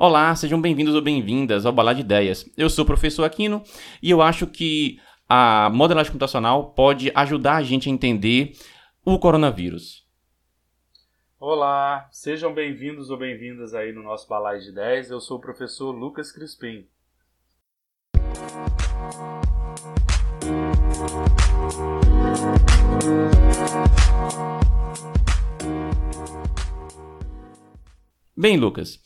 Olá, sejam bem-vindos ou bem-vindas ao Balá de Ideias. Eu sou o professor Aquino e eu acho que a modelagem computacional pode ajudar a gente a entender o coronavírus. Olá, sejam bem-vindos ou bem-vindas aí no nosso Balai de Ideias. Eu sou o professor Lucas Crispim. Bem, Lucas,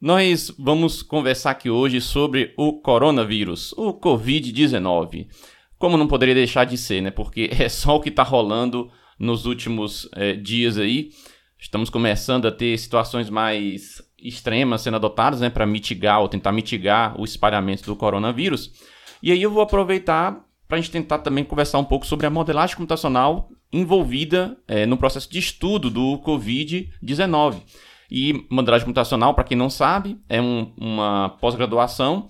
nós vamos conversar aqui hoje sobre o coronavírus, o Covid-19. Como não poderia deixar de ser, né? Porque é só o que está rolando nos últimos é, dias aí. Estamos começando a ter situações mais extremas sendo adotadas, né? Para mitigar ou tentar mitigar o espalhamento do coronavírus. E aí eu vou aproveitar para a gente tentar também conversar um pouco sobre a modelagem computacional envolvida é, no processo de estudo do Covid-19. E modelagem computacional, para quem não sabe, é um, uma pós-graduação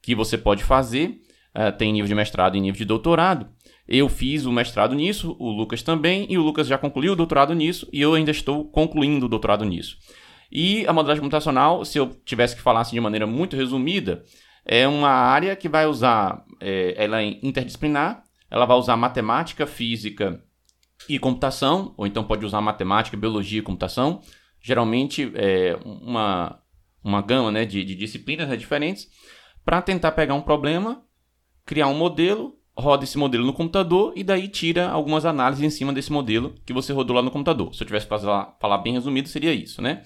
que você pode fazer, uh, tem nível de mestrado e nível de doutorado. Eu fiz o mestrado nisso, o Lucas também, e o Lucas já concluiu o doutorado nisso, e eu ainda estou concluindo o doutorado nisso. E a modelagem computacional, se eu tivesse que falar assim de maneira muito resumida, é uma área que vai usar, é, ela é interdisciplinar, ela vai usar matemática, física e computação, ou então pode usar matemática, biologia e computação, geralmente é, uma, uma gama né, de, de disciplinas né, diferentes, para tentar pegar um problema, criar um modelo, roda esse modelo no computador e daí tira algumas análises em cima desse modelo que você rodou lá no computador. Se eu tivesse que falar, falar bem resumido, seria isso, né?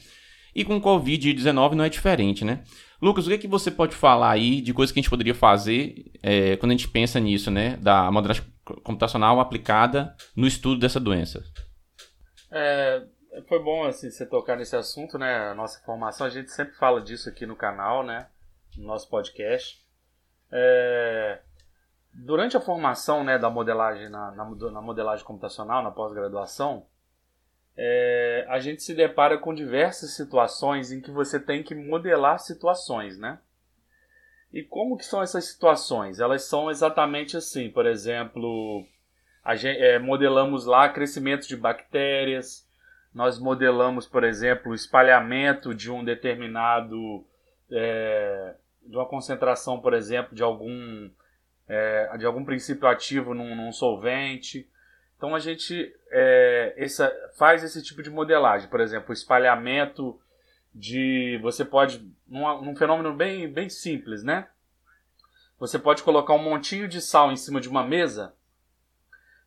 E com o Covid-19 não é diferente, né? Lucas, o que, é que você pode falar aí de coisas que a gente poderia fazer é, quando a gente pensa nisso, né? Da modelagem computacional aplicada no estudo dessa doença? É, foi bom assim você tocar nesse assunto, né? A nossa formação, a gente sempre fala disso aqui no canal, né? No nosso podcast. É... Durante a formação né, da modelagem, na, na, na modelagem computacional, na pós-graduação, é, a gente se depara com diversas situações em que você tem que modelar situações, né? E como que são essas situações? Elas são exatamente assim, por exemplo, gente, é, modelamos lá crescimento de bactérias, nós modelamos, por exemplo, o espalhamento de um determinado. É, de uma concentração, por exemplo, de algum, é, de algum princípio ativo num, num solvente. Então a gente é, essa, faz esse tipo de modelagem, por exemplo, o espalhamento de. Você pode. Num, num fenômeno bem, bem simples, né? Você pode colocar um montinho de sal em cima de uma mesa.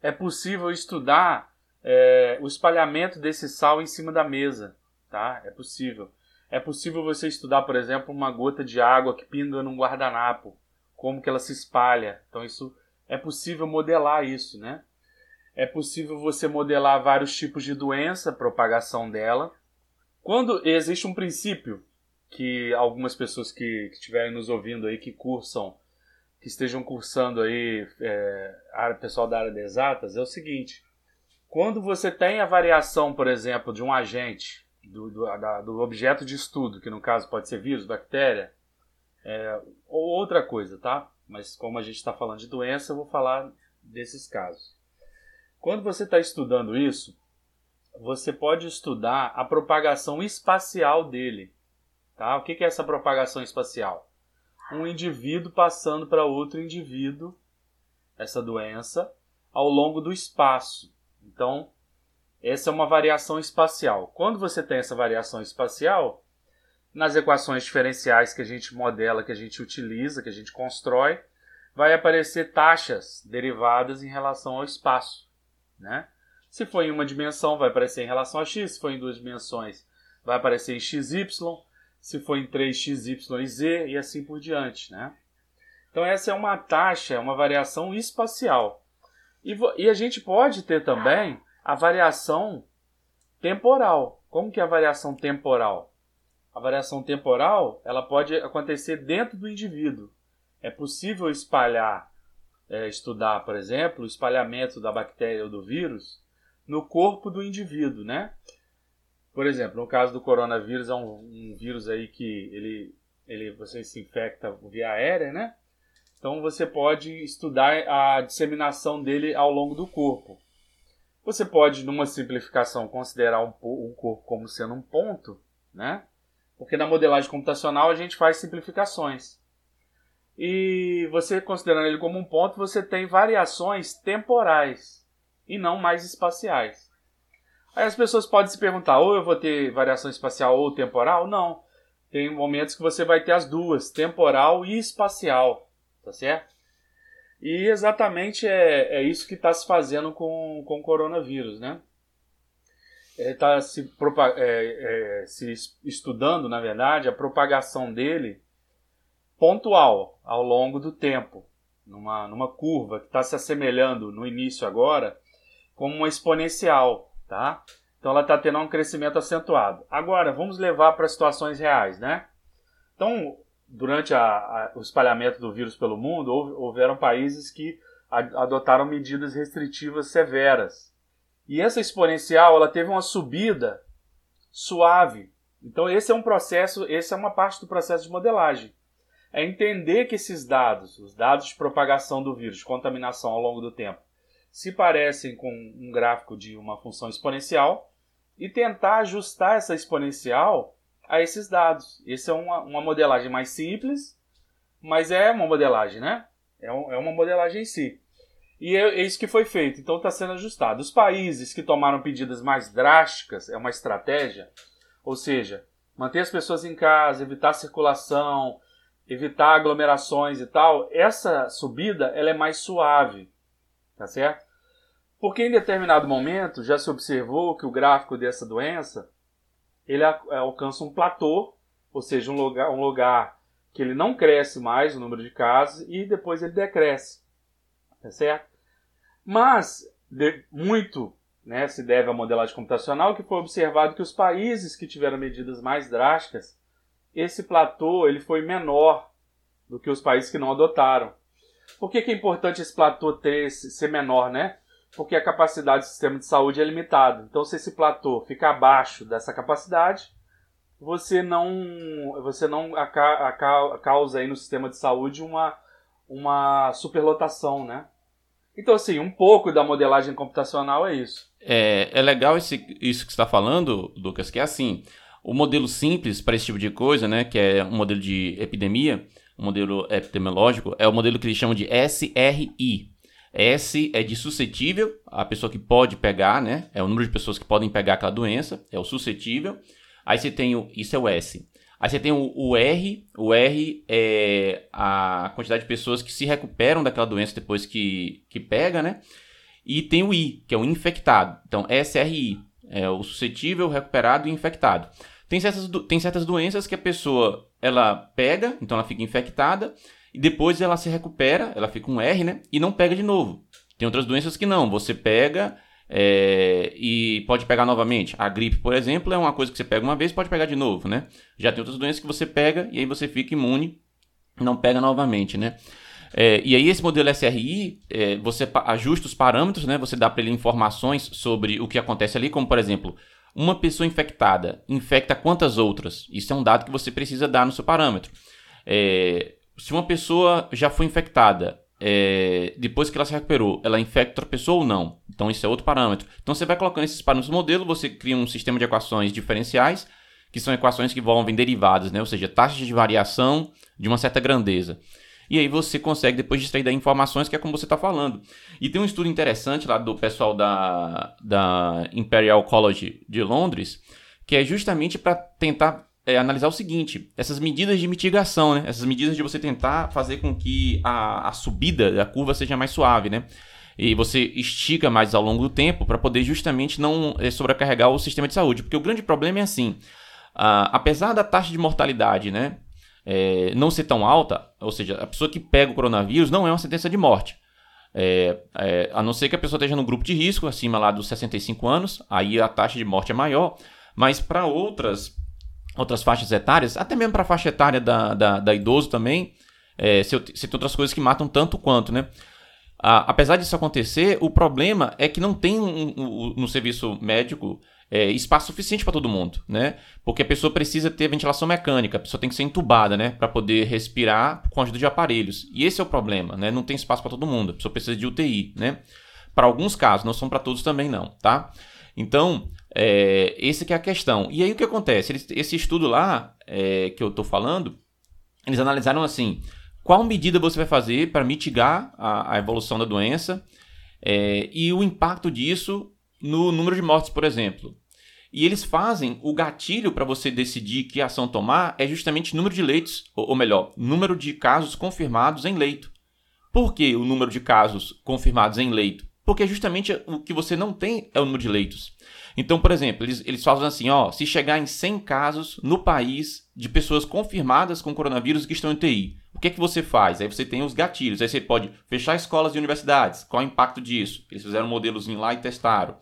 É possível estudar é, o espalhamento desse sal em cima da mesa, tá? É possível. É possível você estudar, por exemplo, uma gota de água que pinga num guardanapo, como que ela se espalha. Então isso é possível modelar isso, né? É possível você modelar vários tipos de doença, propagação dela. Quando existe um princípio que algumas pessoas que, estiverem nos ouvindo aí, que cursam, que estejam cursando aí, é, pessoal da área de exatas, é o seguinte: quando você tem a variação, por exemplo, de um agente, do, do, da, do objeto de estudo, que no caso pode ser vírus, bactéria, é, ou outra coisa, tá? Mas como a gente está falando de doença, eu vou falar desses casos. Quando você está estudando isso, você pode estudar a propagação espacial dele. Tá? O que é essa propagação espacial? Um indivíduo passando para outro indivíduo essa doença ao longo do espaço. Então, essa é uma variação espacial. Quando você tem essa variação espacial, nas equações diferenciais que a gente modela, que a gente utiliza, que a gente constrói, vai aparecer taxas derivadas em relação ao espaço. Né? Se for em uma dimensão, vai aparecer em relação a x, se for em duas dimensões, vai aparecer em xy, se for em 3x, y e z, e assim por diante. Né? Então, essa é uma taxa, é uma variação espacial. E, e a gente pode ter também a variação temporal. Como que é a variação temporal? A variação temporal ela pode acontecer dentro do indivíduo. É possível espalhar, é, estudar, por exemplo, o espalhamento da bactéria ou do vírus no corpo do indivíduo, né? Por exemplo, no caso do coronavírus, é um, um vírus aí que ele, ele, você se infecta via aérea, né? Então você pode estudar a disseminação dele ao longo do corpo. Você pode, numa simplificação, considerar um, um corpo como sendo um ponto, né? Porque na modelagem computacional a gente faz simplificações. E você considerando ele como um ponto, você tem variações temporais e não mais espaciais. Aí as pessoas podem se perguntar: ou eu vou ter variação espacial ou temporal? Não. Tem momentos que você vai ter as duas, temporal e espacial. Tá certo? E exatamente é, é isso que está se fazendo com, com o coronavírus, né? Está se, é, é, se estudando, na verdade, a propagação dele pontual ao longo do tempo, numa, numa curva que está se assemelhando no início agora como uma exponencial, tá? Então ela está tendo um crescimento acentuado. Agora, vamos levar para situações reais, né? Então, durante a, a, o espalhamento do vírus pelo mundo, houve, houveram países que adotaram medidas restritivas severas. E essa exponencial, ela teve uma subida suave. Então esse é um processo, essa é uma parte do processo de modelagem. É entender que esses dados, os dados de propagação do vírus, contaminação ao longo do tempo, se parecem com um gráfico de uma função exponencial e tentar ajustar essa exponencial a esses dados. Essa é uma, uma modelagem mais simples, mas é uma modelagem, né? É, um, é uma modelagem em si. E é, é isso que foi feito, então está sendo ajustado. Os países que tomaram medidas mais drásticas, é uma estratégia, ou seja, manter as pessoas em casa, evitar circulação, evitar aglomerações e tal, essa subida ela é mais suave, tá certo? Porque em determinado momento já se observou que o gráfico dessa doença ele é, alcança um platô, ou seja, um lugar, um lugar que ele não cresce mais o número de casos e depois ele decresce. Tá certo? Mas de, muito né, se deve à modelagem computacional que foi observado que os países que tiveram medidas mais drásticas, esse platô ele foi menor do que os países que não adotaram. Por que, que é importante esse platô ter, ser menor, né? Porque a capacidade do sistema de saúde é limitada. Então, se esse platô fica abaixo dessa capacidade, você não, você não aca, aca, causa aí no sistema de saúde uma, uma superlotação, né? Então, assim, um pouco da modelagem computacional é isso. É, é legal esse, isso que você está falando, Lucas, que é assim, o modelo simples para esse tipo de coisa, né, que é um modelo de epidemia, um modelo epidemiológico, é o modelo que eles chamam de SRI, S é de suscetível, a pessoa que pode pegar, né? É o número de pessoas que podem pegar aquela doença, é o suscetível. Aí você tem o. Isso é o S. Aí você tem o, o, R. O R é a quantidade de pessoas que se recuperam daquela doença depois que, que pega, né? E tem o I, que é o infectado. Então, SRI é o suscetível, recuperado e infectado. Tem certas, tem certas doenças que a pessoa ela pega, então ela fica infectada e depois ela se recupera, ela fica um R, né? E não pega de novo. Tem outras doenças que não, você pega é, e pode pegar novamente. A gripe, por exemplo, é uma coisa que você pega uma vez pode pegar de novo, né? Já tem outras doenças que você pega e aí você fica imune, não pega novamente, né? É, e aí esse modelo SRI, é, você ajusta os parâmetros, né? Você dá para ele informações sobre o que acontece ali, como por exemplo, uma pessoa infectada infecta quantas outras? Isso é um dado que você precisa dar no seu parâmetro. É, se uma pessoa já foi infectada, é, depois que ela se recuperou, ela infecta outra pessoa ou não? Então, isso é outro parâmetro. Então, você vai colocando esses parâmetros no modelo, você cria um sistema de equações diferenciais, que são equações que envolvem derivadas, né? ou seja, taxas de variação de uma certa grandeza. E aí você consegue depois extrair daí informações, que é como você está falando. E tem um estudo interessante lá do pessoal da, da Imperial College de Londres, que é justamente para tentar é, analisar o seguinte: essas medidas de mitigação, né? Essas medidas de você tentar fazer com que a, a subida da curva seja mais suave, né? E você estica mais ao longo do tempo para poder justamente não é, sobrecarregar o sistema de saúde. Porque o grande problema é assim: apesar da taxa de mortalidade, né? É, não ser tão alta, ou seja, a pessoa que pega o coronavírus não é uma sentença de morte. É, é, a não ser que a pessoa esteja no grupo de risco, acima lá dos 65 anos, aí a taxa de morte é maior. Mas para outras outras faixas etárias, até mesmo para a faixa etária da, da, da idoso também, é, se, se tem outras coisas que matam tanto quanto, né? apesar disso acontecer, o problema é que não tem um, um, no serviço médico é, espaço suficiente para todo mundo, né? Porque a pessoa precisa ter ventilação mecânica, a pessoa tem que ser entubada, né? Para poder respirar com a ajuda de aparelhos. E esse é o problema, né? Não tem espaço para todo mundo, a pessoa precisa de UTI, né? Para alguns casos, não são para todos também não, tá? Então, É, esse que é a questão. E aí o que acontece? Esse estudo lá é, que eu estou falando, eles analisaram assim: qual medida você vai fazer para mitigar a, a, evolução da doença é, e o impacto disso no número de mortes, por exemplo. E eles fazem o gatilho para você decidir que ação tomar é justamente número de leitos, ou melhor, número de casos confirmados em leito. Por que o número de casos confirmados em leito? Porque justamente o que você não tem é o número de leitos. Então, por exemplo, eles, eles falam assim, ó, se chegar em 100 casos no país de pessoas confirmadas com coronavírus que estão em TI, o que é que você faz? Aí você tem os gatilhos, aí você pode fechar escolas e universidades, qual é o impacto disso? Eles fizeram um modelozinho lá e testaram.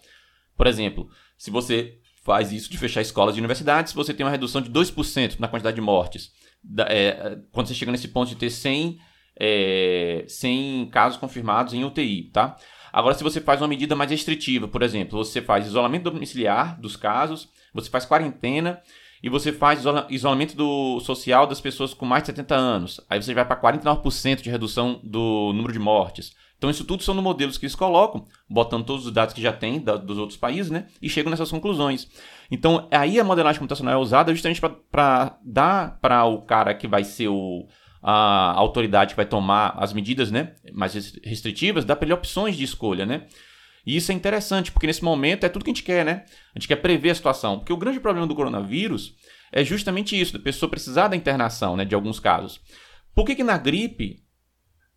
Por exemplo, se você faz isso de fechar escolas e universidades, você tem uma redução de 2% na quantidade de mortes. Da, é, quando você chega nesse ponto de ter 100, é, 100 casos confirmados em UTI, tá? Agora, se você faz uma medida mais restritiva, por exemplo, você faz isolamento domiciliar dos casos, você faz quarentena e você faz isolamento do social das pessoas com mais de 70 anos. Aí você vai para 49% de redução do número de mortes. Então, isso tudo são modelos que eles colocam, botando todos os dados que já tem da, dos outros países, né? E chegam nessas conclusões. Então, aí a modelagem computacional é usada justamente para dar para o cara que vai ser o, a autoridade que vai tomar as medidas né, mais restritivas, dá para ele opções de escolha, né? E isso é interessante, porque nesse momento é tudo que a gente quer, né? A gente quer prever a situação. Porque o grande problema do coronavírus é justamente isso, da pessoa precisar da internação, né? De alguns casos. Por que, que na gripe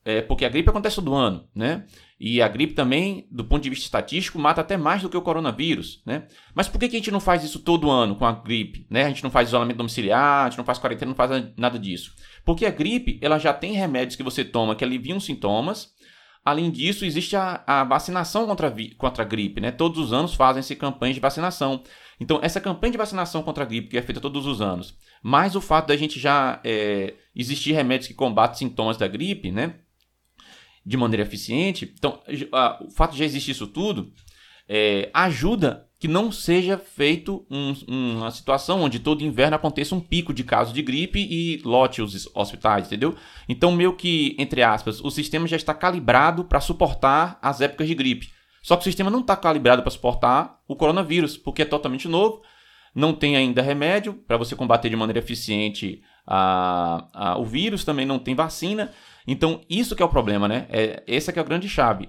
é, porque a gripe acontece todo ano, né? E a gripe também, do ponto de vista estatístico, mata até mais do que o coronavírus, né? Mas por que, a gente não faz isso todo ano com a gripe, né? A gente não faz isolamento domiciliar, a gente não faz quarentena, não faz nada disso. Porque a gripe, ela já tem remédios que você toma que aliviam sintomas. Além disso, existe a, a vacinação contra contra a gripe, né? Todos os anos fazem-se campanhas de vacinação. Então, essa campanha de vacinação contra a gripe, que é feita todos os anos, mais o fato da gente já é, existir remédios que combatem sintomas da gripe, né? De maneira eficiente. Então, a, o fato de já existir isso tudo é, ajuda que não seja feito um, uma situação onde todo inverno aconteça um pico de casos de gripe e lote os hospitais, entendeu? Então, meio que, entre aspas, o sistema já está calibrado para suportar as épocas de gripe. Só que o sistema não está calibrado para suportar o coronavírus, porque é totalmente novo, não tem ainda remédio para você combater de maneira eficiente a, a, o vírus, também não tem vacina. Então, isso que é o problema, né? É, essa que é a grande chave.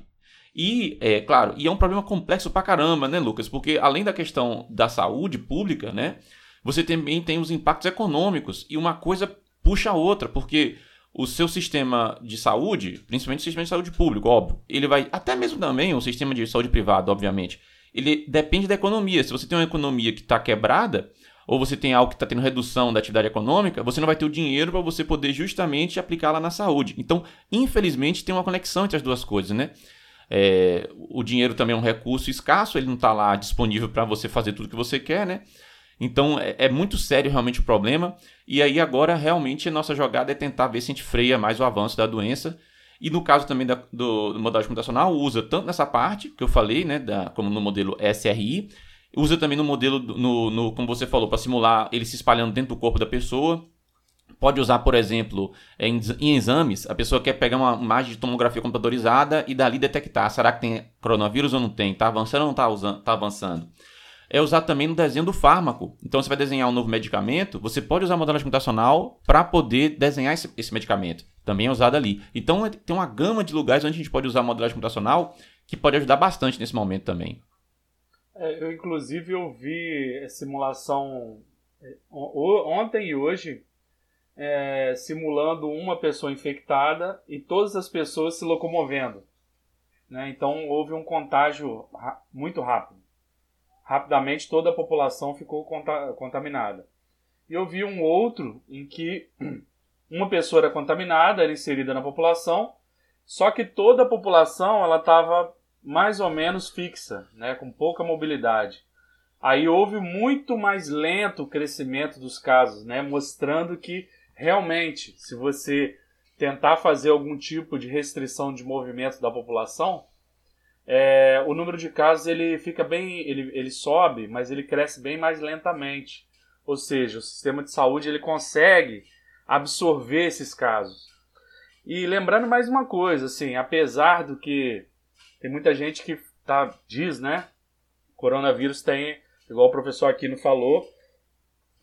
E, é claro, e é um problema complexo pra caramba, né, Lucas? Porque além da questão da saúde pública, né? Você também tem os impactos econômicos. E uma coisa puxa a outra, porque o seu sistema de saúde, principalmente o sistema de saúde público, óbvio, ele vai. Até mesmo também o sistema de saúde privado, obviamente. Ele depende da economia. Se você tem uma economia que está quebrada, ou você tem algo que está tendo redução da atividade econômica, você não vai ter o dinheiro para você poder justamente aplicar lá na saúde. Então, infelizmente, tem uma conexão entre as duas coisas, né? É, o dinheiro também é um recurso escasso, ele não está lá disponível para você fazer tudo que você quer, né? Então é, é, muito sério realmente o problema. E aí agora realmente a nossa jogada é tentar ver se a gente freia mais o avanço da doença. E no caso também da, do, do computacional, usa tanto nessa parte que eu falei, né, da, como no modelo SRI, Usa também no modelo, no, no como você falou, para simular ele se espalhando dentro do corpo da pessoa. Pode usar, por exemplo, em, em, exames, a pessoa quer pegar uma imagem de tomografia computadorizada e dali detectar, será que tem coronavírus ou não tem? Está avançando ou não está tá avançando? É usar também no desenho do fármaco. Então, você vai desenhar um novo medicamento, você pode usar a modelagem computacional para poder desenhar esse, esse, medicamento. Também é usado ali. Então, tem uma gama de lugares onde a gente pode usar a modelagem computacional que pode ajudar bastante nesse momento também. É, eu, inclusive, ouvi simulação é, ontem e hoje, é, simulando uma pessoa infectada e todas as pessoas se locomovendo. Né? Então, houve um contágio muito rápido. Rapidamente, toda a população ficou contaminada. E eu vi um outro em que uma pessoa era contaminada, era inserida na população, só que toda a população ela estava mais ou menos fixa, né, com pouca mobilidade. Aí houve muito mais lento o crescimento dos casos, né, mostrando que realmente, se você tentar fazer algum tipo de restrição de movimento da população, é, o número de casos ele fica bem, ele, ele sobe, mas ele cresce bem mais lentamente. Ou seja, o sistema de saúde ele consegue absorver esses casos. E lembrando mais uma coisa, assim, apesar do que tem muita gente que tá, diz, né? Coronavírus tem igual o professor Aquino falou,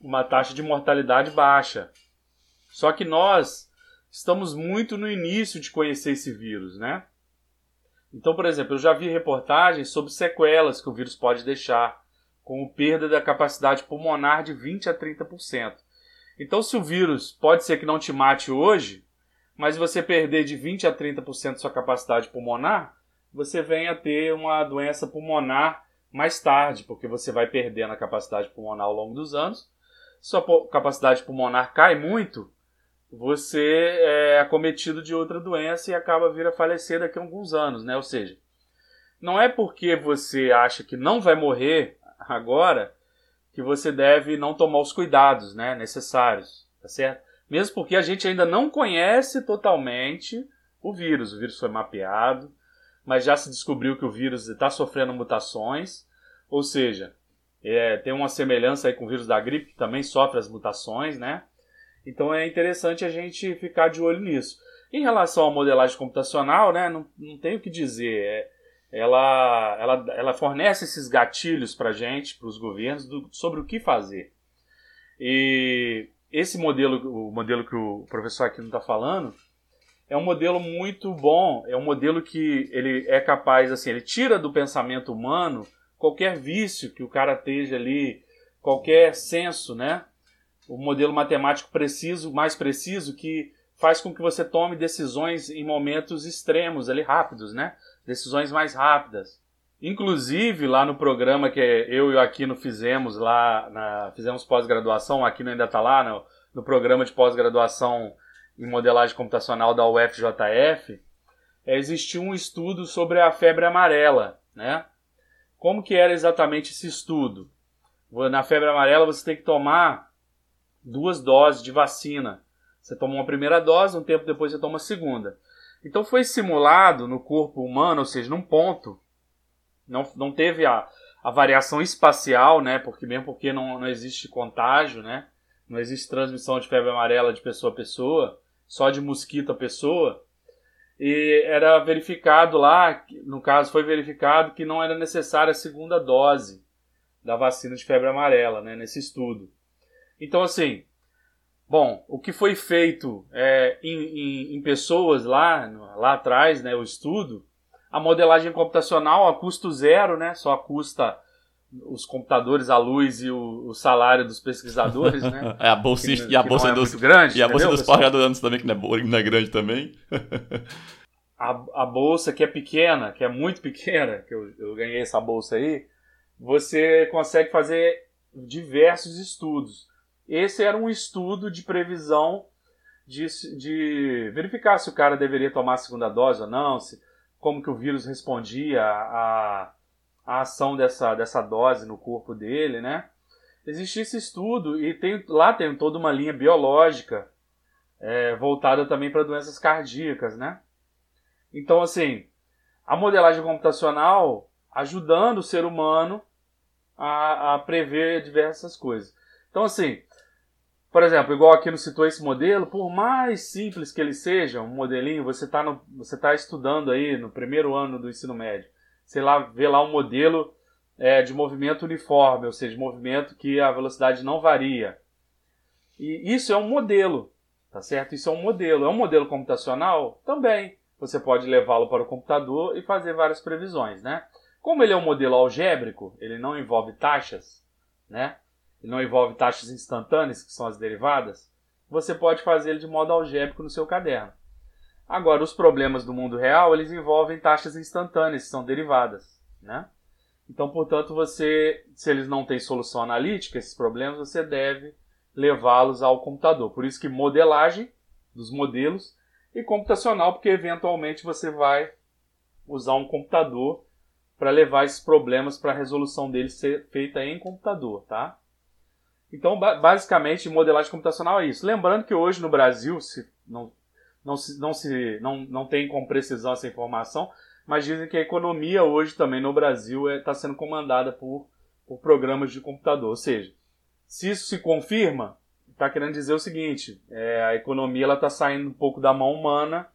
uma taxa de mortalidade baixa. Só que nós estamos muito no início de conhecer esse vírus, né? Então, por exemplo, eu já vi reportagens sobre sequelas que o vírus pode deixar, como perda da capacidade pulmonar de 20 a 30%. Então, se o vírus pode ser que não te mate hoje, mas você perder de 20 a 30% sua capacidade pulmonar, você vem a ter uma doença pulmonar mais tarde, porque você vai perdendo a capacidade pulmonar ao longo dos anos. Sua capacidade pulmonar cai muito, você é acometido de outra doença e acaba vir a falecer daqui a alguns anos, né? Ou seja, não é porque você acha que não vai morrer agora que você deve não tomar os cuidados, né, necessários, tá certo? Mesmo porque a gente ainda não conhece totalmente o vírus, o vírus foi mapeado, mas já se descobriu que o vírus está sofrendo mutações, ou seja, é, tem uma semelhança aí com o vírus da gripe que também sofre as mutações, né? Então é interessante a gente ficar de olho nisso. Em relação à modelagem computacional, né, não, não tenho o que dizer. É, ela, ela, ela fornece esses gatilhos para a gente, para os governos, do, sobre o que fazer. E esse modelo, o modelo que o professor aqui não está falando, é um modelo muito bom. É um modelo que ele é capaz, assim, ele tira do pensamento humano qualquer vício que o cara esteja ali, qualquer senso, né? o modelo matemático preciso, mais preciso, que faz com que você tome decisões em momentos extremos, ali rápidos, né? Decisões mais rápidas. Inclusive, lá no programa que eu e o Aquino fizemos, lá na, fizemos pós-graduação, o Aquino ainda está lá no, no programa de pós-graduação em modelagem computacional da UFJF, é, existiu um estudo sobre a febre amarela, né? Como que era exatamente esse estudo? Na febre amarela você tem que tomar duas doses de vacina. Você toma uma primeira dose, um tempo depois você toma a segunda. Então foi simulado no corpo humano, ou seja, num ponto. Não, não teve a, a variação espacial, né? Porque mesmo porque não, não existe contágio, né? Não existe transmissão de febre amarela de pessoa a pessoa, só de mosquito a pessoa. E era verificado lá, no caso foi verificado que não era necessária a segunda dose da vacina de febre amarela, né? Nesse estudo. Então, assim, bom, o que foi feito é, em, em, em, pessoas lá, lá atrás, né, o estudo, a modelagem computacional a custo zero, né, só custa os computadores, a luz e o, o salário dos pesquisadores, né? é, a bolsa, que, e a bolsa é dos grande, e a bolsa dos pós-graduandos também que não é, não é grande também. a, a bolsa que é pequena, que é muito pequena, que eu, eu ganhei essa bolsa aí, você consegue fazer diversos estudos. Esse era um estudo de previsão de, de verificar se o cara deveria tomar a segunda dose ou não, se, como que o vírus respondia à, à ação dessa, dessa dose no corpo dele, né? Existe esse estudo e tem, lá tem toda uma linha biológica é, voltada também para doenças cardíacas, né? Então, assim, a modelagem computacional ajudando o ser humano a, a prever diversas coisas. Então, assim, por exemplo, igual aqui no citou esse modelo, por mais simples que ele seja, um modelinho, você está tá estudando aí no primeiro ano do ensino médio, sei lá, vê lá um modelo é, de movimento uniforme, ou seja, movimento que a velocidade não varia. E isso é um modelo, tá certo? Isso é um modelo. É um modelo computacional? Também. Você pode levá-lo para o computador e fazer várias previsões, né? Como ele é um modelo algébrico, ele não envolve taxas, né? e não envolve taxas instantâneas, que são as derivadas, você pode fazer ele de modo algébrico no seu caderno. Agora, os problemas do mundo real, eles envolvem taxas instantâneas, são derivadas, né? Então, portanto, você, se eles não têm solução analítica, esses problemas, você deve levá-los ao computador. Por isso que modelagem dos modelos e computacional, porque eventualmente você vai usar um computador para levar esses problemas para a resolução deles ser feita em computador, tá? Então, basicamente, modelagem computacional é isso. Lembrando que hoje no Brasil, se não, não, se, não, se, não, não tem com precisão essa informação, mas dizem que a economia hoje também no Brasil está é, sendo comandada por, por programas de computador. Ou seja, se isso se confirma, está querendo dizer o seguinte: é, a economia está saindo um pouco da mão humana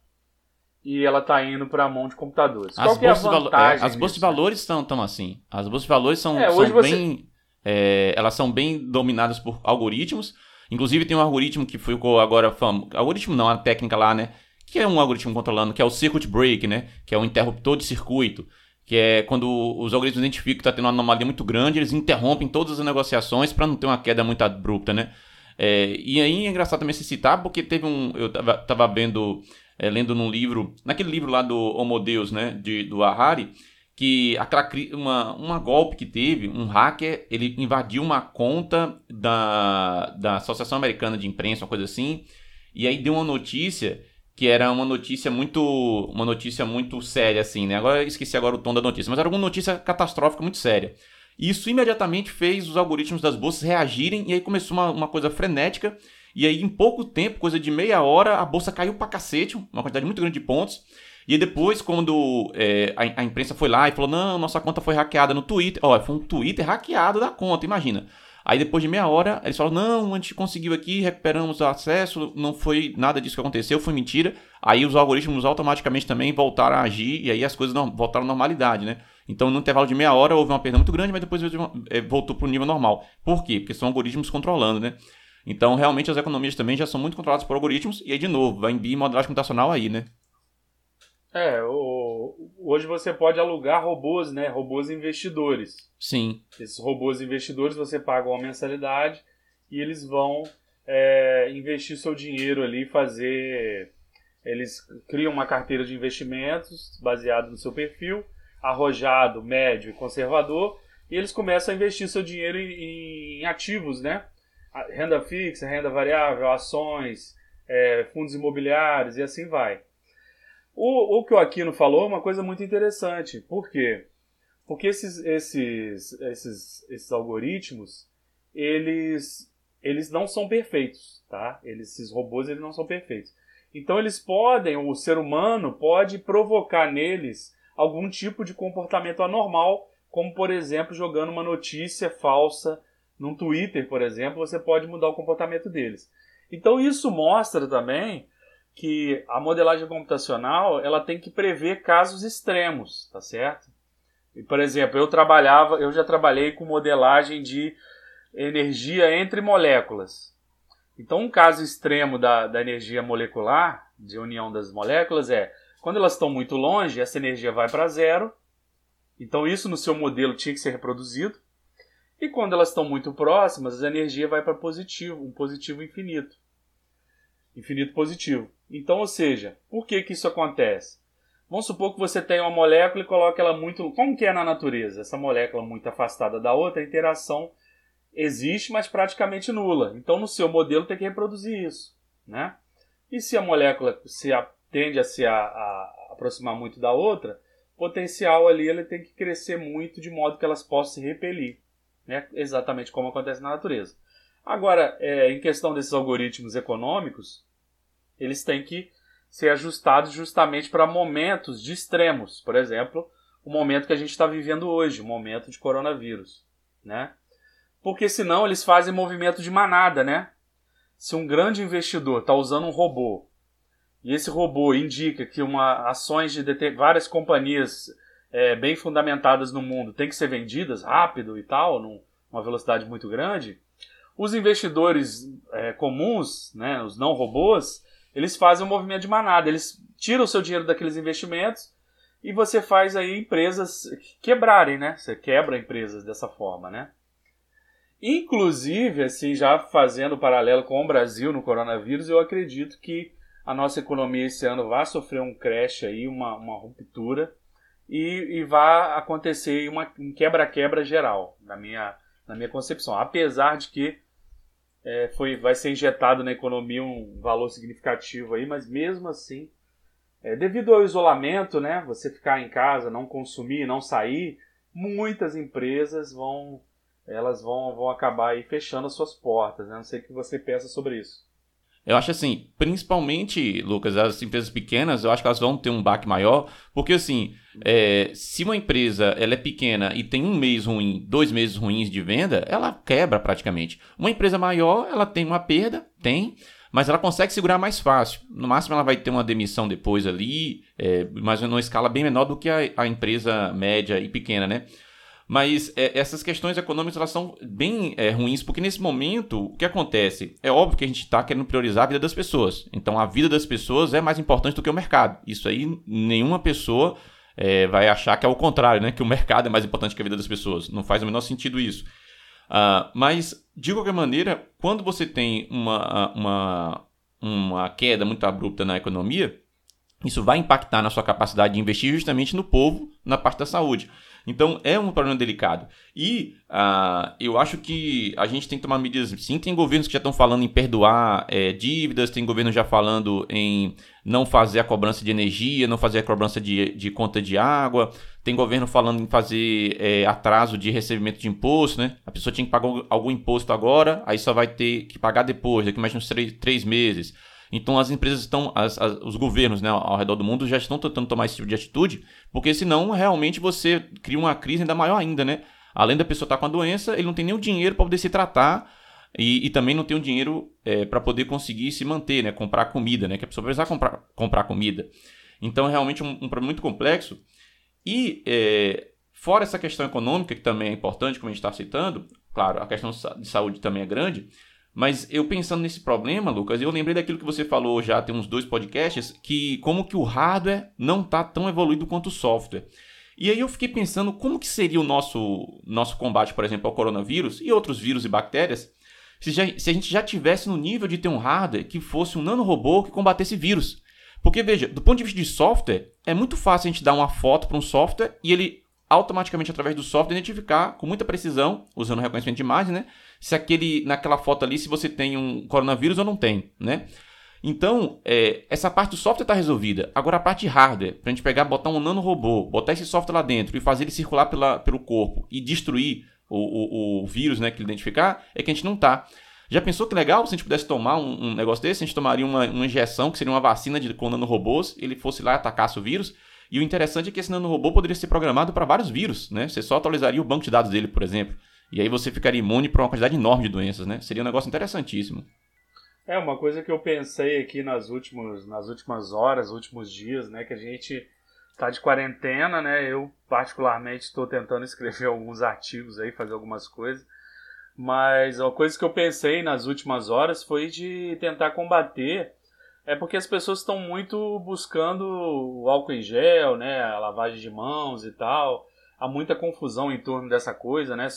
e ela está indo para a mão de computadores. As Qual bolsas é a vantagem? É, as bolsas de valores estão assim. As bolsas de valores são, é, são você... bem é, elas são bem dominadas por algoritmos. Inclusive tem um algoritmo que ficou agora famoso. Algoritmo não, a técnica lá, né? Que é um algoritmo controlando, que é o circuit break, né? Que é um interruptor de circuito. Que é quando os algoritmos identificam que está tendo uma anomalia muito grande, eles interrompem todas as negociações para não ter uma queda muito abrupta, né? É, e aí é engraçado também se citar, porque teve um. Eu tava, tava vendo, é, lendo num livro, naquele livro lá do Homo Deus, né? De, do Harari, que aquela uma, uma golpe que teve, um hacker, ele invadiu uma conta da, da Associação Americana de Imprensa, uma coisa assim, e aí deu uma notícia que era uma notícia muito uma notícia muito séria assim, né? Agora esqueci agora o tom da notícia, mas era uma notícia catastrófica muito séria. Isso imediatamente fez os algoritmos das bolsas reagirem e aí começou uma, uma coisa frenética. E aí, em pouco tempo, coisa de meia hora, a bolsa caiu pra cacete, uma quantidade muito grande de pontos. E aí depois, quando é, a, a, imprensa foi lá e falou: não, nossa conta foi hackeada no Twitter. Ó, foi um Twitter hackeado da conta, imagina. Aí depois de meia hora, eles falaram: não, a gente conseguiu aqui, recuperamos o acesso, não foi nada disso que aconteceu, foi mentira. Aí os algoritmos automaticamente também voltaram a agir e aí as coisas não, voltaram à normalidade, né? Então, no intervalo de meia hora, houve uma perda muito grande, mas depois é, voltou para o nível normal. Por quê? Porque são algoritmos controlando, né? Então, realmente, as economias também já são muito controladas por algoritmos, e aí, de novo, vai em BI modelagem computacional aí, né? É, o, hoje você pode alugar robôs, né? Robôs investidores. Sim. Esses robôs investidores você paga uma mensalidade e eles vão é, investir seu dinheiro ali, fazer. Eles criam uma carteira de investimentos baseado no seu perfil arrojado, médio e conservador, e eles começam a investir seu dinheiro em, em ativos, né? Renda fixa, renda variável, ações, é, fundos imobiliários e assim vai. O, o que o Aquino falou é uma coisa muito interessante. Por quê? Porque esses, esses, esses, esses algoritmos, eles, eles não são perfeitos, tá? Eles, esses robôs eles não são perfeitos. Então eles podem, o ser humano pode provocar neles algum tipo de comportamento anormal, como por exemplo jogando uma notícia falsa num Twitter, por exemplo, você pode mudar o comportamento deles. Então isso mostra também que a modelagem computacional ela tem que prever casos extremos, tá certo? E, por exemplo, eu trabalhava, eu já trabalhei com modelagem de energia entre moléculas. Então, um caso extremo da, da energia molecular, de união das moléculas, é quando elas estão muito longe, essa energia vai para zero. Então isso no seu modelo tinha que ser reproduzido. E quando elas estão muito próximas, a energia vai para positivo, um positivo infinito. Infinito positivo. Então, ou seja, por que, que isso acontece? Vamos supor que você tem uma molécula e coloca ela muito. Como que é na natureza? Essa molécula muito afastada da outra, a interação existe, mas praticamente nula. Então, no seu modelo tem que reproduzir isso. Né? E se a molécula se tende a se a, a aproximar muito da outra, o potencial ali ele tem que crescer muito de modo que elas possam se repelir, né? exatamente como acontece na natureza. Agora, é, em questão desses algoritmos econômicos, eles têm que ser ajustados justamente para momentos de extremos. Por exemplo, o momento que a gente está vivendo hoje, o momento de coronavírus. Né? Porque senão eles fazem movimento de manada, né? Se um grande investidor está usando um robô e esse robô indica que uma ações de várias companhias é, bem fundamentadas no mundo têm que ser vendidas rápido e tal, numa velocidade muito grande, os investidores é, comuns, né, os não robôs, eles fazem um movimento de manada, eles tiram o seu dinheiro daqueles investimentos e você faz aí empresas quebrarem, né? Você quebra empresas dessa forma, né? Inclusive, assim, já fazendo paralelo com o Brasil no coronavírus, eu acredito que a nossa economia esse ano vai sofrer um crash aí, uma, uma ruptura, e, e vai acontecer uma, um quebra-quebra geral, na minha, na minha concepção. Apesar de que é, foi, vai ser injetado na economia um valor significativo aí, mas mesmo assim, é, devido ao isolamento, né, você ficar em casa, não consumir, não sair, muitas empresas vão elas vão, vão acabar aí fechando as suas portas. Né? Não sei o que você pensa sobre isso. Eu acho assim, principalmente, Lucas, as empresas pequenas, eu acho que elas vão ter um baque maior, porque assim, é, se uma empresa ela é pequena e tem um mês ruim, dois meses ruins de venda, ela quebra praticamente. Uma empresa maior, ela tem uma perda, tem, mas ela consegue segurar mais fácil. No máximo, ela vai ter uma demissão depois ali, é, mas numa escala bem menor do que a, a empresa média e pequena, né? Mas é, essas questões econômicas elas são bem é, ruins, porque nesse momento o que acontece? É óbvio que a gente está querendo priorizar a vida das pessoas. Então a vida das pessoas é mais importante do que o mercado. Isso aí nenhuma pessoa é, vai achar que é o contrário, né? Que o mercado é mais importante que a vida das pessoas. Não faz o menor sentido isso. Uh, mas, de qualquer maneira, quando você tem uma, uma, uma queda muito abrupta na economia, isso vai impactar na sua capacidade de investir justamente no povo, na parte da saúde. Então é um problema delicado. E uh, eu acho que a gente tem que tomar medidas. Sim, tem governos que já estão falando em perdoar é, dívidas, tem governos já falando em não fazer a cobrança de energia, não fazer a cobrança de, de conta de água. Tem governo falando em fazer é, atraso de recebimento de imposto, né? A pessoa tinha que pagar algum imposto agora, aí só vai ter que pagar depois, daqui mais uns três, três meses. Então as empresas estão, as, as, os governos né, ao redor do mundo já estão tentando tomar esse tipo de atitude, porque senão realmente você cria uma crise ainda maior ainda, né? Além da pessoa estar com a doença, ele não tem nem o dinheiro para poder se tratar e, e, também não tem o dinheiro é, para poder conseguir se manter, né? Comprar comida, né? Que a pessoa precisa comprar, comprar comida. Então é realmente um, um problema muito complexo. E é, fora essa questão econômica, que também é importante, como a gente está citando, claro, a questão de saúde também é grande, mas eu pensando nesse problema, Lucas, eu lembrei daquilo que você falou já tem uns dois podcasts, que como que o hardware não está tão evoluído quanto o software. E aí eu fiquei pensando como que seria o nosso, nosso combate, por exemplo, ao coronavírus e outros vírus e bactérias, se, já, se a gente já tivesse no nível de ter um hardware que fosse um nanorobô que combatesse vírus. Porque, veja, do ponto de vista de software, é muito fácil a gente dar uma foto para um software e ele automaticamente, através do software, identificar com muita precisão, usando reconhecimento de imagem, né? Se aquele naquela foto ali se você tem um coronavírus ou não tem, né? Então, é, essa parte do software está resolvida. Agora, a parte hardware, para a gente pegar, botar um nanorobô, botar esse software lá dentro e fazer ele circular pela, pelo corpo e destruir o, o, o vírus né, que ele identificar, é que a gente não está. Já pensou que legal se a gente pudesse tomar um, um negócio desse? A gente tomaria uma, uma, injeção, que seria uma vacina de, com nanorobôs, ele fosse lá e atacasse o vírus. E o interessante é que esse nanorobô poderia ser programado para vários vírus, né? Você só atualizaria o banco de dados dele, por exemplo. E aí você ficaria imune para uma quantidade enorme de doenças, né? Seria um negócio interessantíssimo. É, uma coisa que eu pensei aqui nas últimas, nas últimas horas, últimos dias, né? Que a gente tá de quarentena, né? Eu, particularmente, estou tentando escrever alguns artigos aí, fazer algumas coisas. Mas uma coisa que eu pensei nas últimas horas foi de tentar combater. É porque as pessoas estão muito buscando o álcool em gel, né? A lavagem de mãos e tal. Há muita confusão em torno dessa coisa, né?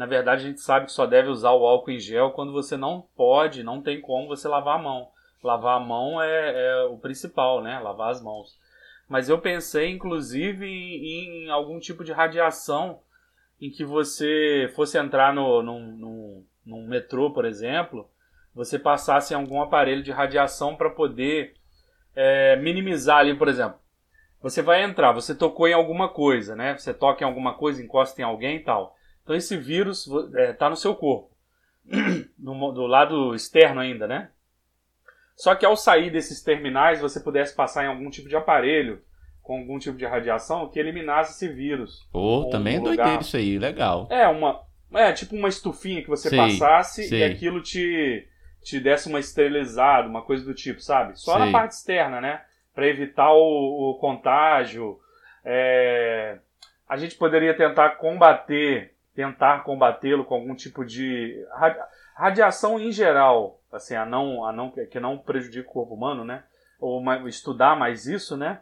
Na verdade, a gente sabe que só deve usar o álcool em gel quando você não pode, não tem como você lavar a mão. Lavar a mão é, é o principal, né? Lavar as mãos. Mas eu pensei, inclusive, em, em, algum tipo de radiação em que você fosse entrar no, no, no, no metrô, por exemplo, você passasse algum aparelho de radiação para poder é, minimizar ali, por exemplo. Você vai entrar, você tocou em alguma coisa, né? Você toca em alguma coisa, encosta em alguém e tal. Então esse vírus está é, tá no seu corpo, do, do lado externo ainda, né? Só que ao sair desses terminais, você pudesse passar em algum tipo de aparelho com algum tipo de radiação que eliminasse esse vírus. Pô, também é doideiro isso aí, legal. É, uma. É, tipo uma estufinha que você sei, passasse sei. e aquilo te, te desse uma esterilizada, uma coisa do tipo, sabe? Só sei. na parte externa, né? Para evitar o, o contágio. É, a gente poderia tentar combater tentar combatê-lo com algum tipo de radiação em geral, assim, a não, a não que não prejudique o corpo humano, né? Ou estudar mais isso, né?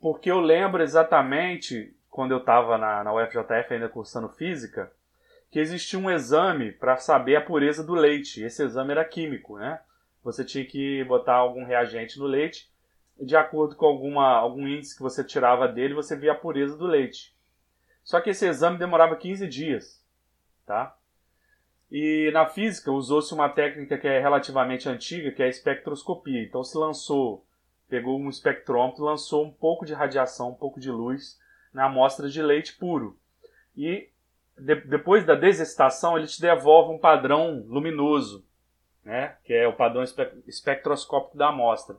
Porque eu lembro exatamente quando eu estava na, na UFJF ainda cursando física, que existia um exame para saber a pureza do leite. Esse exame era químico, né? Você tinha que botar algum reagente no leite, de acordo com alguma, algum índice que você tirava dele, você via a pureza do leite. Só que esse exame demorava 15 dias, tá? E na física usou-se uma técnica que é relativamente antiga, que é a espectroscopia. Então se lançou, pegou um espectrômetro, lançou um pouco de radiação, um pouco de luz na amostra de leite puro. E de, depois da desestação, ele te devolve um padrão luminoso, né? que é o padrão espectroscópico da amostra.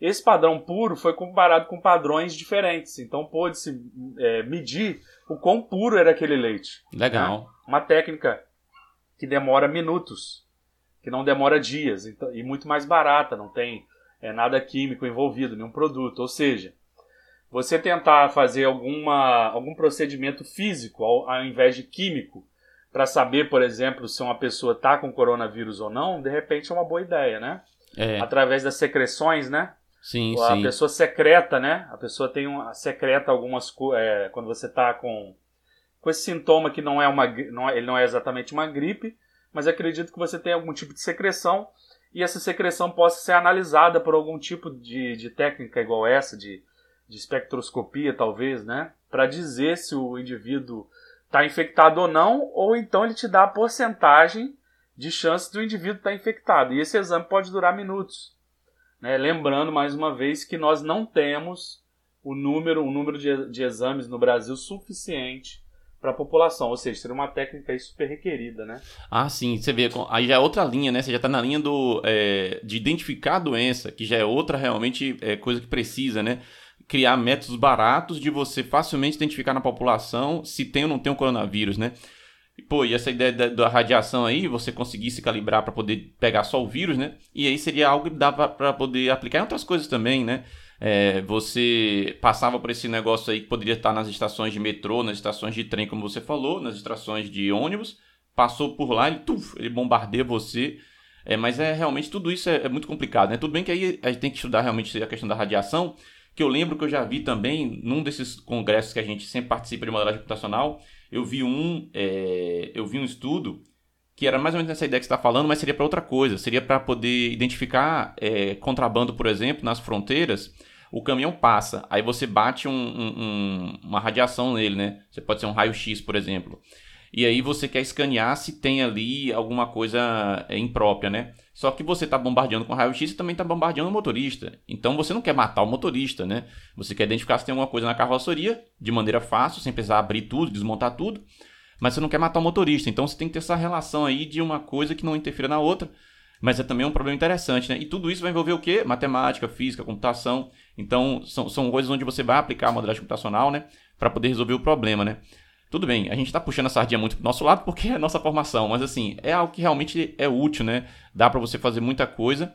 Esse padrão puro foi comparado com padrões diferentes, então pôde-se é, medir o quão puro era aquele leite. Legal. Né? Uma técnica que demora minutos, que não demora dias, então, e muito mais barata, não tem é, nada químico envolvido, nenhum produto. Ou seja, você tentar fazer alguma, algum procedimento físico ao, ao invés de químico para saber, por exemplo, se uma pessoa está com coronavírus ou não, de repente é uma boa ideia, né? É. Através das secreções, né? Sim, a sim. pessoa secreta, né? A pessoa tem uma secreta algumas é, quando você está com com esse sintoma que não é uma não é, ele não é exatamente uma gripe, mas acredito que você tem algum tipo de secreção e essa secreção possa ser analisada por algum tipo de, de técnica igual essa de, de espectroscopia talvez, né? Para dizer se o indivíduo está infectado ou não, ou então ele te dá a porcentagem de chance do indivíduo estar tá infectado. E esse exame pode durar minutos. Né? Lembrando mais uma vez que nós não temos o número, o número de, de exames no Brasil suficiente para a população, ou seja, seria uma técnica aí super requerida, né? Ah, sim, você vê, aí já é outra linha, né? Você já está na linha do, é, de identificar a doença, que já é outra realmente é, coisa que precisa, né? criar métodos baratos de você facilmente identificar na população se tem ou não tem o coronavírus, né? Pô, e essa ideia da, da radiação aí, você conseguir se calibrar para poder pegar só o vírus, né? E aí seria algo que dava para poder aplicar em outras coisas também, né? É, você passava por esse negócio aí que poderia estar nas estações de metrô, nas estações de trem, como você falou, nas estações de ônibus, passou por lá, ele, tuf, ele bombardeia você. É, mas é realmente tudo isso é, é, muito complicado, né? Tudo bem que aí a gente tem que estudar realmente a questão da radiação, que eu lembro que eu já vi também num desses congressos que a gente sempre participa de modelagem computacional, eu vi um, é, eu vi um estudo que era mais ou menos nessa ideia que você está falando, mas seria para outra coisa, seria para poder identificar é, contrabando, por exemplo, nas fronteiras. O caminhão passa, aí você bate um, um, uma radiação nele, né? Você pode ser um raio-x, por exemplo. E aí você quer escanear se tem ali alguma coisa é, imprópria, né? Só que você está bombardeando com raio-x e também está bombardeando o motorista. Então você não quer matar o motorista, né? Você quer identificar se tem alguma coisa na carroceria de maneira fácil, sem precisar abrir tudo, desmontar tudo. Mas você não quer matar o motorista. Então você tem que ter essa relação aí de uma coisa que não interfira na outra. Mas é também um problema interessante, né? E tudo isso vai envolver o quê? Matemática, física, computação. Então são, são coisas onde você vai aplicar a modelagem computacional, né? Para poder resolver o problema, né? Tudo bem, a gente está puxando a sardinha muito pro nosso lado porque é a nossa formação, mas assim, é algo que realmente é útil, né? Dá para você fazer muita coisa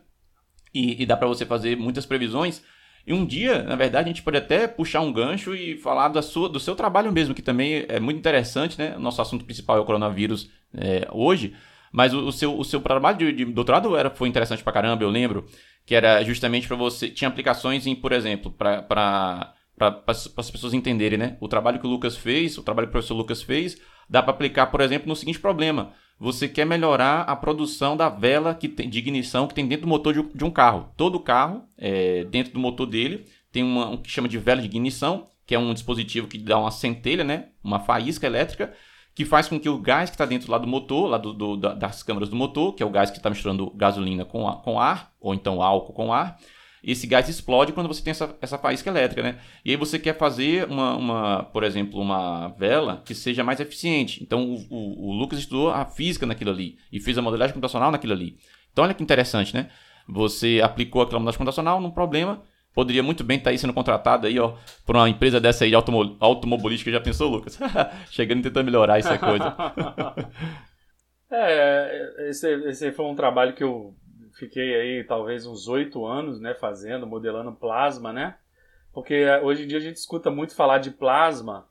e, e dá para você fazer muitas previsões. E um dia, na verdade, a gente pode até puxar um gancho e falar da sua, do seu trabalho mesmo, que também é muito interessante, né? O nosso assunto principal é o coronavírus é, hoje, mas o, o, seu, o seu trabalho de, de doutorado era, foi interessante pra caramba, eu lembro, que era justamente para você. Tinha aplicações em, por exemplo, para para as pessoas entenderem, né? O trabalho que o Lucas fez, o trabalho que o professor Lucas fez, dá para aplicar, por exemplo, no seguinte problema. Você quer melhorar a produção da vela que tem, de ignição que tem dentro do motor de, de um carro. Todo carro, é, dentro do motor dele, tem uma, um que chama de vela de ignição, que é um dispositivo que dá uma centelha, né? Uma faísca elétrica, que faz com que o gás que está dentro lá do motor, lá do, do, das câmaras do motor, que é o gás que está misturando gasolina com, com ar, ou então álcool com ar, esse gás explode quando você tem essa, essa faísca elétrica, né? E aí você quer fazer uma, uma por exemplo, uma vela que seja mais eficiente. Então o, o, o Lucas estudou a física naquilo ali e fez a modelagem computacional naquilo ali. Então olha que interessante, né? Você aplicou aquela modelagem computacional num problema, poderia muito bem estar tá aí sendo contratado aí, ó, por uma empresa dessa aí de automo automobilística. Já pensou, Lucas? Chegando e tentando melhorar essa coisa. é, esse, esse foi um trabalho que eu fiquei aí talvez uns oito anos, né, fazendo, modelando plasma, né? Porque eh, hoje em dia a gente escuta muito falar de plasma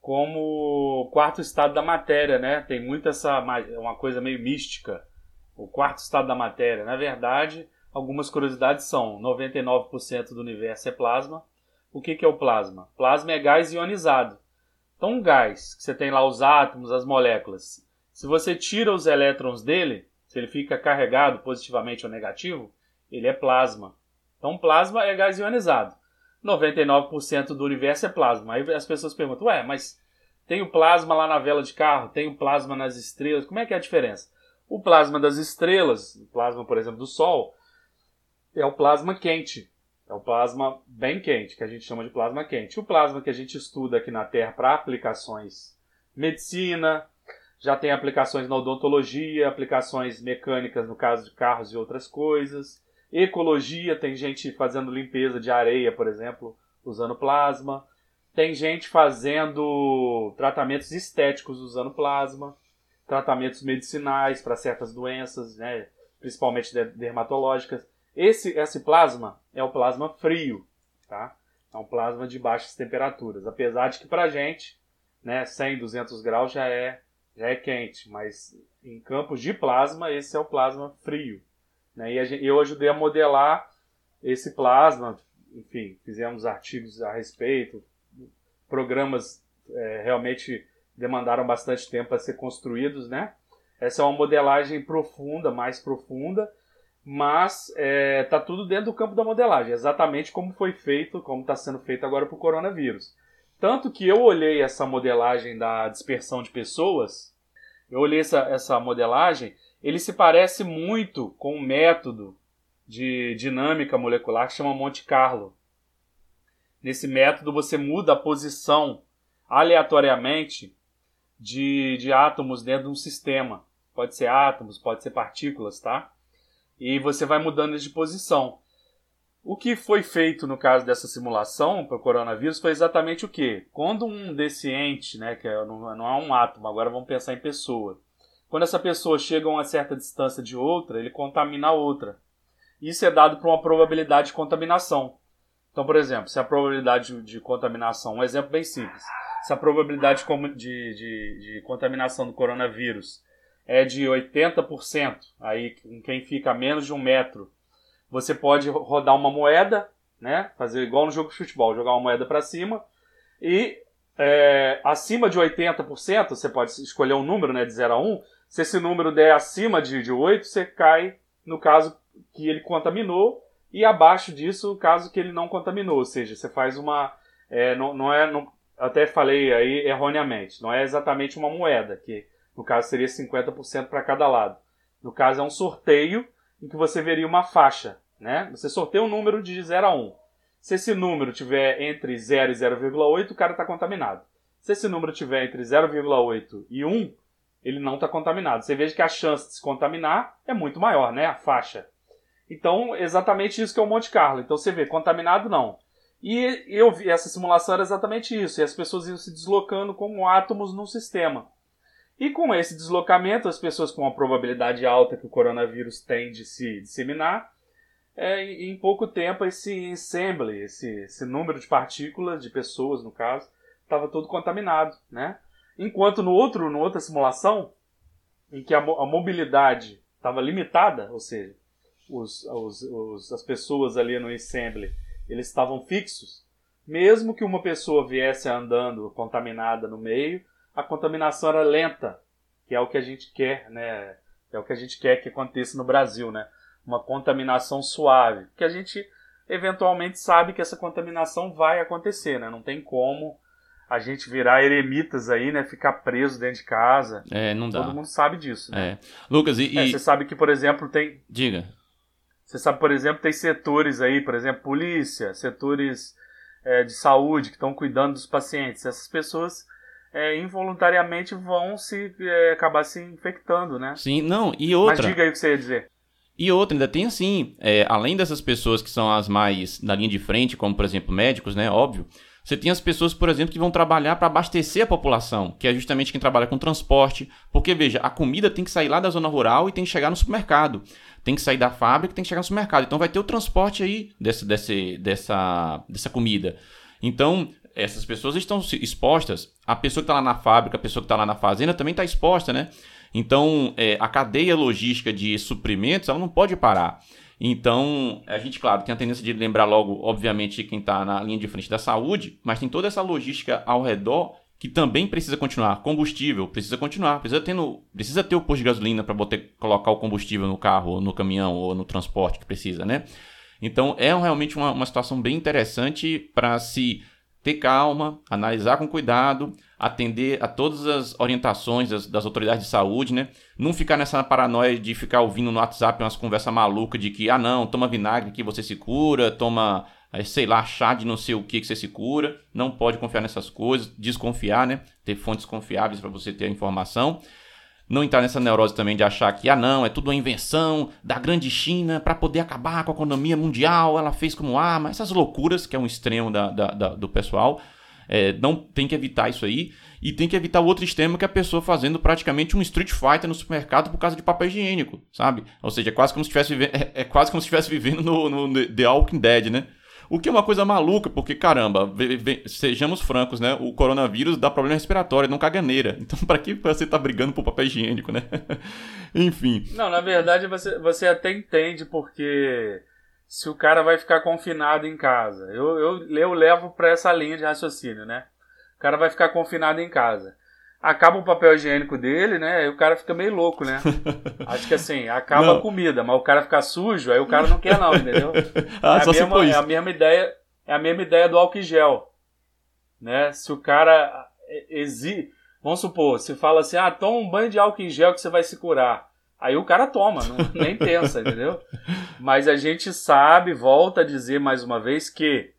como quarto estado da matéria, né? Tem muito essa uma coisa meio mística, o quarto estado da matéria. Na verdade, algumas curiosidades são: 99% do universo é plasma. O que, que é o plasma? Plasma é gás ionizado. Então, um gás que você tem lá os átomos, as moléculas, se você tira os elétrons dele, ele fica carregado positivamente ou negativo, ele é plasma. Então, plasma é gás ionizado. 99% do universo é plasma. Aí as pessoas perguntam, ué, mas tem o plasma lá na vela de carro, tem o plasma nas estrelas, como é que é a diferença? O plasma das estrelas, o plasma, por exemplo, do Sol, é o plasma quente. É o plasma bem quente, que a gente chama de plasma quente. O plasma que a gente estuda aqui na Terra para aplicações medicina, já tem aplicações na odontologia, aplicações mecânicas no caso de carros e outras coisas. Ecologia, tem gente fazendo limpeza de areia, por exemplo, usando plasma. Tem gente fazendo tratamentos estéticos usando plasma, tratamentos medicinais para certas doenças, né, principalmente dermatológicas. Esse, esse plasma é o plasma frio, tá? É um plasma de baixas temperaturas. Apesar de que pra gente, né, 100, 200 graus já é, já é quente, mas em campos de plasma, esse é o plasma frio. Né? E gente, eu ajudei a modelar esse plasma, enfim, fizemos artigos a respeito, programas é, realmente demandaram bastante tempo para ser construídos, né? Essa é uma modelagem profunda, mais profunda, mas está é, tá tudo dentro do campo da modelagem, exatamente como foi feito, como está sendo feito agora para o coronavírus. Tanto que eu olhei essa modelagem da dispersão de pessoas, eu olhei essa, essa modelagem, ele se parece muito com um método de dinâmica molecular que chama Monte Carlo. Nesse método você muda a posição aleatoriamente de, de átomos dentro de um sistema. Pode ser átomos, pode ser partículas, tá? E você vai mudando de posição. O que foi feito no caso dessa simulação para o coronavírus foi exatamente o que? Quando um desse ente, né, que é, não, não é um átomo, agora vamos pensar em pessoa. Quando essa pessoa chega a uma certa distância de outra, ele contamina a outra. Isso é dado por uma probabilidade de contaminação. Então, por exemplo, se a probabilidade de contaminação, um exemplo bem simples, se a probabilidade de, de, de contaminação do coronavírus é de 80%, aí quem fica a menos de um metro, você pode rodar uma moeda, né? Fazer igual no jogo de futebol, jogar uma moeda para cima e é, acima de 80%, você pode escolher um número, né, de 0 a 1. Se esse número der acima de, de 8, você cai no caso que ele contaminou e abaixo disso, o caso que ele não contaminou, ou seja, você faz uma é, não, não é não, até falei aí erroneamente, não é exatamente uma moeda, que no caso seria 50% para cada lado. No caso é um sorteio em que você veria uma faixa, né? Você sorteia um número de 0 a 1. Se esse número tiver entre 0 e 0,8, o cara está contaminado. Se esse número tiver entre 0,8 e 1, ele não está contaminado. Você veja que a chance de se contaminar é muito maior, né? A faixa. Então, exatamente isso que é o Monte Carlo. Então você vê, contaminado não. E eu vi, essa simulação era exatamente isso, e as pessoas iam se deslocando como átomos num sistema. E com esse deslocamento, as pessoas com a probabilidade alta que o coronavírus tem de se disseminar, é, em pouco tempo esse ensemble, esse, esse número de partículas, de pessoas no caso, estava todo contaminado. Né? Enquanto no outro, no outra simulação, em que a, a mobilidade estava limitada, ou seja, os, os, os, as pessoas ali no ensemble eles estavam fixos. Mesmo que uma pessoa viesse andando contaminada no meio, a contaminação era lenta, que é o que a gente quer, né? É o que a gente quer que aconteça no Brasil, né? Uma contaminação suave, que a gente eventualmente sabe que essa contaminação vai acontecer, né? Não tem como a gente virar eremitas aí, né? Ficar preso dentro de casa. É, não dá. Todo mundo sabe disso. Né? É. Lucas, e, é, Você sabe que, por exemplo, tem. Diga. Você sabe, por exemplo, tem setores aí, por exemplo, polícia, setores é, de saúde que estão cuidando dos pacientes. Essas pessoas é, involuntariamente vão se é, acabar se infectando, né? Sim, não, e outra. Mas diga aí o que você ia dizer. E outra, ainda tem assim, é, além dessas pessoas que são as mais na linha de frente, como por exemplo médicos, né? Óbvio. Você tem as pessoas, por exemplo, que vão trabalhar para abastecer a população, que é justamente quem trabalha com transporte. Porque, veja, a comida tem que sair lá da zona rural e tem que chegar no supermercado tem que sair da fábrica, tem que chegar no supermercado. Então vai ter o transporte aí desse, desse, dessa, dessa comida. Então, essas pessoas estão expostas. A pessoa que está lá na fábrica, a pessoa que está lá na fazenda também está exposta, né? Então, é, a cadeia logística de suprimentos, ela não pode parar. Então, a gente, claro, tem a tendência de lembrar logo, obviamente, quem está na linha de frente da saúde, mas tem toda essa logística ao redor que também precisa continuar. Combustível precisa continuar. Precisa ter, no, precisa ter o posto de gasolina para colocar o combustível no carro, ou no caminhão ou no transporte que precisa, né? Então é realmente uma, uma situação bem interessante para se ter calma, analisar com cuidado, atender a todas as orientações das, das, autoridades de saúde, né? Não ficar nessa paranoia de ficar ouvindo no WhatsApp umas conversas malucas de que, ah não, toma vinagre que você se cura, toma sei lá, chá de não sei o que que você se cura. Não pode confiar nessas coisas, desconfiar, né? Ter fontes confiáveis para você ter a informação. Não entrar nessa neurose também de achar que, ah, não, é tudo uma invenção da grande China para poder acabar com a economia mundial. Ela fez como arma. Essas loucuras, que é um extremo da, da, da do pessoal. É, não tem que evitar isso aí. E tem que evitar o outro extremo que é a pessoa fazendo praticamente um Street Fighter no supermercado por causa de papel higiênico, sabe? Ou seja, é quase como se estivesse vivendo, é, é quase como se estivesse vivendo no, no The Walking Dead, né? O que é uma coisa maluca, porque, caramba, sejamos francos, né? O coronavírus dá problema respiratório, não caganeira. Então, para que você tá brigando por papel higiênico, né? Enfim. Não, na verdade, você, você até entende porque se o cara vai ficar confinado em casa. Eu, eu, eu levo para essa linha de raciocínio, né? O cara vai ficar confinado em casa acaba o papel higiênico dele, né? Aí o cara fica meio louco, né? Acho que assim, acaba não. a comida, mas o cara fica sujo, aí o cara não quer não, entendeu? ah, é, a mesma, é a mesma ideia, é a mesma ideia do álcool gel, né? Se o cara exige, vamos supor, se fala assim, ah, toma um banho de álcool em gel que você vai se curar. Aí o cara toma, não, nem pensa, entendeu? Mas a gente sabe, volta a dizer mais uma vez que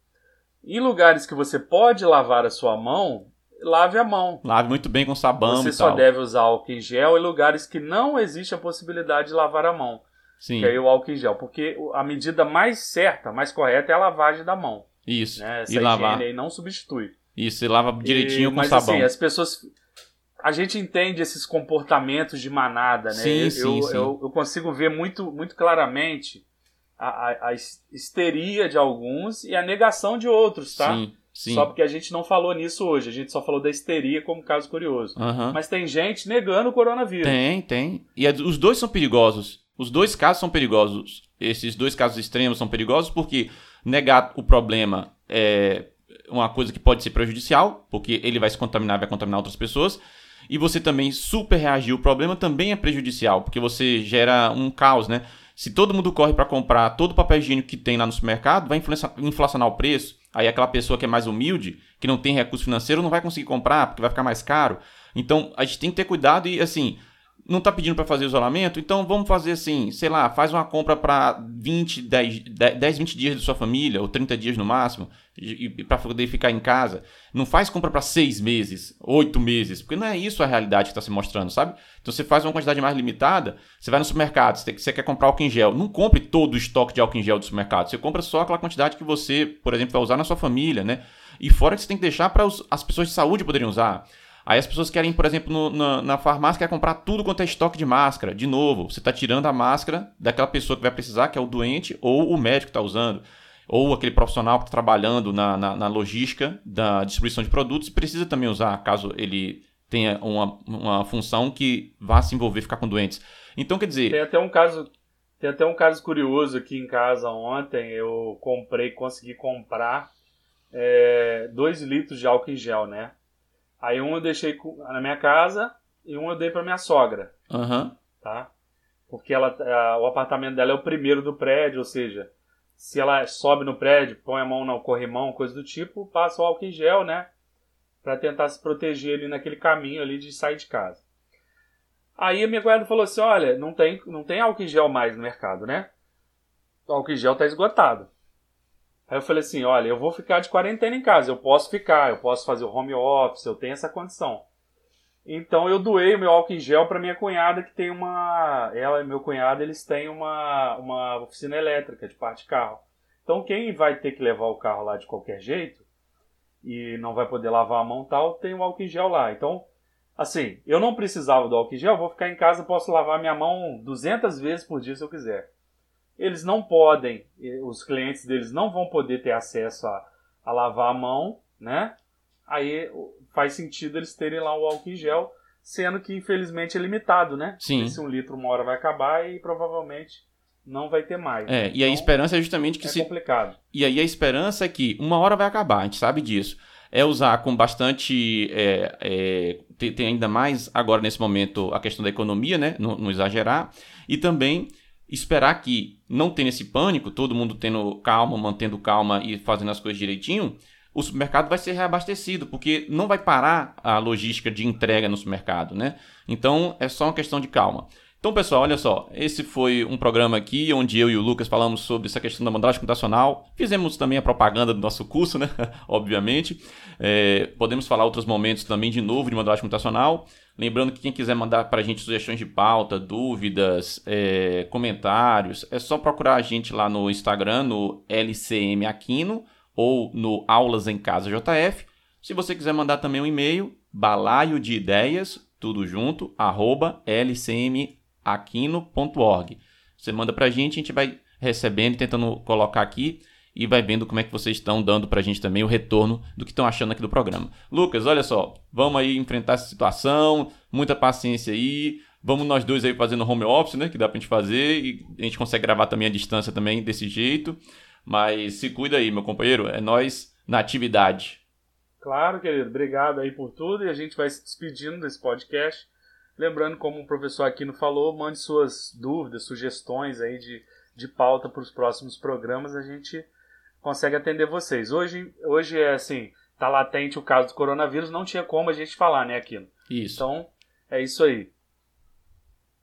em lugares que você pode lavar a sua mão, lave a mão. Lave muito bem com sabão Você só deve usar álcool em gel em lugares que não existe a possibilidade de lavar a mão. Sim. Que é o álcool em gel. Porque a medida mais certa, mais correta é a lavagem da mão. Isso. Né? Essa e lavar. aí não substitui. Isso, e lava direitinho e, com mas, sabão. Mas assim, as pessoas... A gente entende esses comportamentos de manada, né? Sim, eu, sim, sim. Eu, eu, consigo ver muito, muito claramente a, a, a histeria de alguns e a negação de outros, tá? Sim. Sim. Só porque a gente não falou nisso hoje, a gente só falou da histeria como caso curioso. Uhum. Mas tem gente negando o coronavírus. Tem, tem. E os dois são perigosos. Os dois casos são perigosos. Esses dois casos extremos são perigosos porque negar o problema é uma coisa que pode ser prejudicial, porque ele vai se contaminar, vai contaminar outras pessoas. E você também super reagir ao problema também é prejudicial, porque você gera um caos, né? Se todo mundo corre para comprar todo o papel higiênico que tem lá no supermercado, vai inflacionar o preço. Aí aquela pessoa que é mais humilde, que não tem recurso financeiro, não vai conseguir comprar porque vai ficar mais caro. Então a gente tem que ter cuidado e assim, não está pedindo para fazer isolamento, então vamos fazer assim, sei lá, faz uma compra para 20, 10, 10, 20 dias de sua família, ou 30 dias no máximo, para poder ficar em casa. Não faz compra para 6 meses, 8 meses, porque não é isso a realidade que está se mostrando, sabe? Então você faz uma quantidade mais limitada, você vai no supermercado, você, você quer comprar álcool em gel, não compre todo o estoque de álcool em gel do supermercado, você compra só aquela quantidade que você, por exemplo, vai usar na sua família, né? E fora que você tem que deixar para as pessoas de saúde poderem usar. Aí as pessoas querem, por exemplo, no, na, na, farmácia, quer comprar tudo quanto é estoque de máscara. De novo, você está tirando a máscara daquela pessoa que vai precisar, que é o doente, ou o médico está usando. Ou aquele profissional que está trabalhando na, na, na, logística da distribuição de produtos precisa também usar, caso ele tenha uma, uma função que vá se envolver, ficar com doentes. Então, quer dizer... Tem até um caso... Tem até um caso curioso aqui em casa ontem. Eu comprei, consegui comprar 2 é, litros de álcool em gel, né? Aí um eu deixei na minha casa e um eu dei para minha sogra. Uhum. Tá? Porque ela, a, o apartamento dela é o primeiro do prédio, ou seja, se ela sobe no prédio, põe a mão no corrimão, coisa do tipo, passa o álcool em gel, né? Para tentar se proteger ali naquele caminho ali de sair de casa. Aí a minha cunhada falou assim: olha, não tem, não tem álcool em gel mais no mercado, né? O álcool em gel tá esgotado. Aí eu falei assim: olha, eu vou ficar de quarentena em casa, eu posso ficar, eu posso fazer o home office, eu tenho essa condição. Então eu doei o meu álcool em gel para minha cunhada que tem uma, ela e meu cunhado eles têm uma, uma oficina elétrica de parte de carro. Então quem vai ter que levar o carro lá de qualquer jeito e não vai poder lavar a mão tal, tem o álcool em gel lá. Então, assim, eu não precisava do álcool em gel, vou ficar em casa, posso lavar minha mão 200 vezes por dia se eu quiser eles não podem, os clientes deles não vão poder ter acesso a, a lavar a mão, né? Aí faz sentido eles terem lá o álcool em gel, sendo que infelizmente é limitado, né? Sim. Esse um litro uma hora vai acabar e provavelmente não vai ter mais. É, então, e a então, esperança é justamente que é se. complicado. E aí a esperança é que uma hora vai acabar, a gente sabe disso. É usar com bastante. É, é, tem, tem, ainda mais agora nesse momento a questão da economia, né? Não, não exagerar. E também esperar que não tenha esse pânico, todo mundo tendo calma, mantendo calma e fazendo as coisas direitinho, o supermercado vai ser reabastecido, porque não vai parar a logística de entrega no supermercado, né? Então é só uma questão de calma. Então, pessoal, olha só, esse foi um programa aqui onde eu e o Lucas falamos sobre essa questão da modelagem computacional. Fizemos também a propaganda do nosso curso, né? Obviamente. É, podemos falar outros momentos também de novo de modelagem computacional. Lembrando que quem quiser mandar para a gente sugestões de pauta, dúvidas, é, comentários, é só procurar a gente lá no Instagram, no LCM Aquino ou no Aulas em Casa JF. Se você quiser mandar também um e-mail, balaio de ideias, tudo junto, arroba lcmaquino.org. Você manda para a gente, a gente vai recebendo, tentando colocar aqui e vai vendo como é que vocês estão dando pra gente também o retorno do que estão achando aqui do programa. Lucas, olha só, vamos aí enfrentar essa situação, muita paciência aí. Vamos nós dois aí fazendo home office, né? Que dá pra gente fazer. E a gente consegue gravar também à distância também desse jeito. Mas se cuida aí, meu companheiro. É nós na atividade. Claro, querido. Obrigado aí por tudo. E a gente vai se despedindo desse podcast. Lembrando, como o professor Aquino falou, mande suas dúvidas, sugestões aí de, de pauta para os próximos programas. A gente consegue atender vocês. Hoje, hoje é assim, tá latente o caso do coronavírus, não tinha como a gente falar, né, Aquino? Isso. Então, é isso aí.